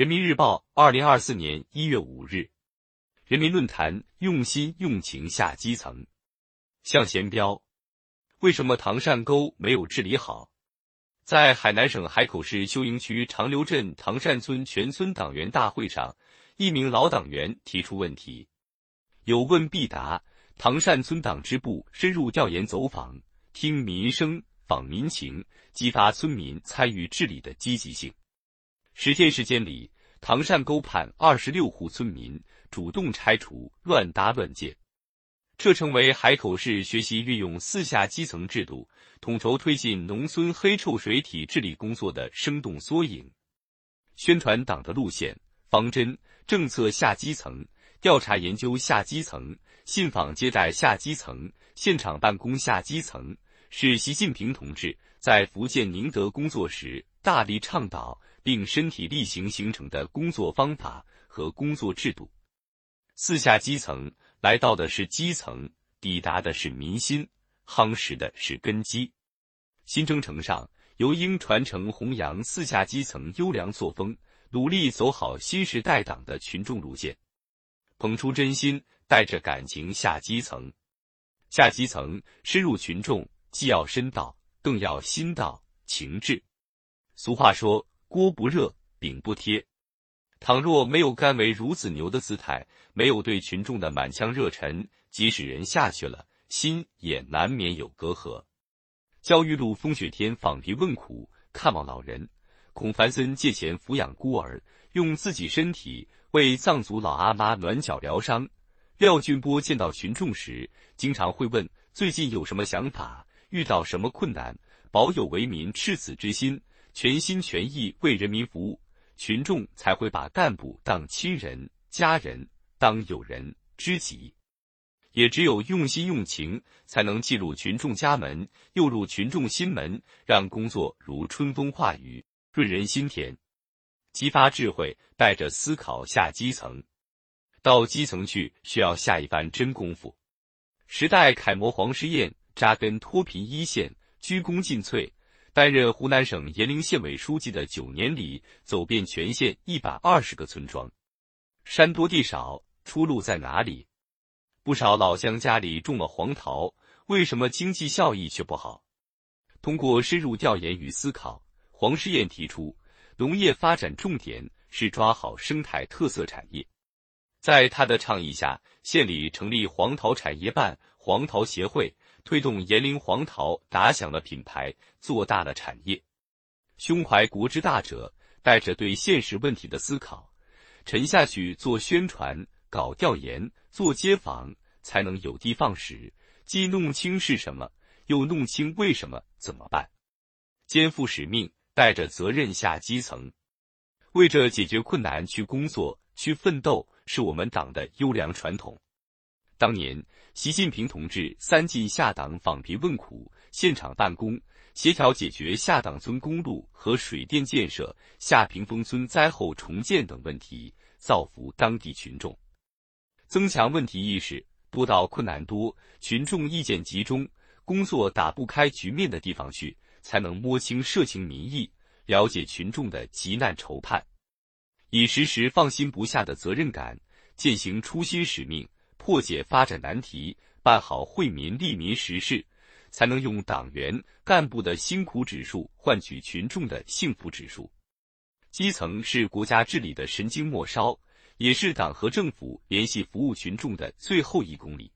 人民日报，二零二四年一月五日。人民论坛用心用情下基层。向贤彪，为什么唐山沟没有治理好？在海南省海口市休营区长流镇唐山村全村党员大会上，一名老党员提出问题，有问必答。唐山村党支部深入调研走访，听民生、访民情，激发村民参与治理的积极性。十天时间里，唐善沟畔二十六户村民主动拆除乱搭乱建，这成为海口市学习运用四下基层制度，统筹推进农村黑臭水体治理工作的生动缩影。宣传党的路线、方针、政策下基层，调查研究下基层，信访接待下基层，现场办公下基层，是习近平同志在福建宁德工作时大力倡导。并身体力行形成的工作方法和工作制度，四下基层来到的是基层，抵达的是民心，夯实的是根基。新征程上，尤应传承弘扬四下基层优良作风，努力走好新时代党的群众路线，捧出真心，带着感情下基层。下基层深入群众，既要深到，更要心到情至。俗话说。锅不热，饼不贴。倘若没有甘为孺子牛的姿态，没有对群众的满腔热忱，即使人下去了，心也难免有隔阂。焦裕禄风雪天访贫问苦，看望老人。孔繁森借钱抚养孤儿，用自己身体为藏族老阿妈暖脚疗伤。廖俊波见到群众时，经常会问最近有什么想法，遇到什么困难，保有为民赤子之心。全心全意为人民服务，群众才会把干部当亲人、家人，当友人、知己。也只有用心用情，才能进入群众家门，又入群众心门，让工作如春风化雨，润人心田。激发智慧，带着思考下基层，到基层去，需要下一番真功夫。时代楷模黄诗燕扎根脱贫一线，鞠躬尽瘁。担任湖南省炎陵县委书记的九年里，走遍全县一百二十个村庄。山多地少，出路在哪里？不少老乡家里种了黄桃，为什么经济效益却不好？通过深入调研与思考，黄诗燕提出，农业发展重点是抓好生态特色产业。在他的倡议下，县里成立黄桃产业办、黄桃协会。推动炎陵黄桃打响了品牌，做大了产业。胸怀国之大者，带着对现实问题的思考，沉下去做宣传、搞调研、做街访，才能有的放矢，既弄清是什么，又弄清为什么、怎么办。肩负使命，带着责任下基层，为着解决困难去工作、去奋斗，是我们党的优良传统。当年，习近平同志三进下党访贫问苦，现场办公，协调解决下党村公路和水电建设、下屏风村灾后重建等问题，造福当地群众，增强问题意识。多到困难多、群众意见集中、工作打不开局面的地方去，才能摸清社情民意，了解群众的急难愁盼，以时时放心不下的责任感，践行初心使命。破解发展难题，办好惠民利民实事，才能用党员干部的辛苦指数换取群众的幸福指数。基层是国家治理的神经末梢，也是党和政府联系服务群众的最后一公里。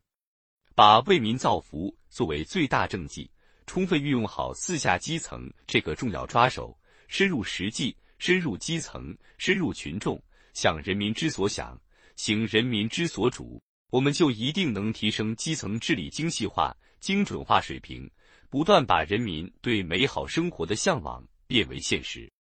把为民造福作为最大政绩，充分运用好四下基层这个重要抓手，深入实际，深入基层，深入群众，想人民之所想，行人民之所主。我们就一定能提升基层治理精细化、精准化水平，不断把人民对美好生活的向往变为现实。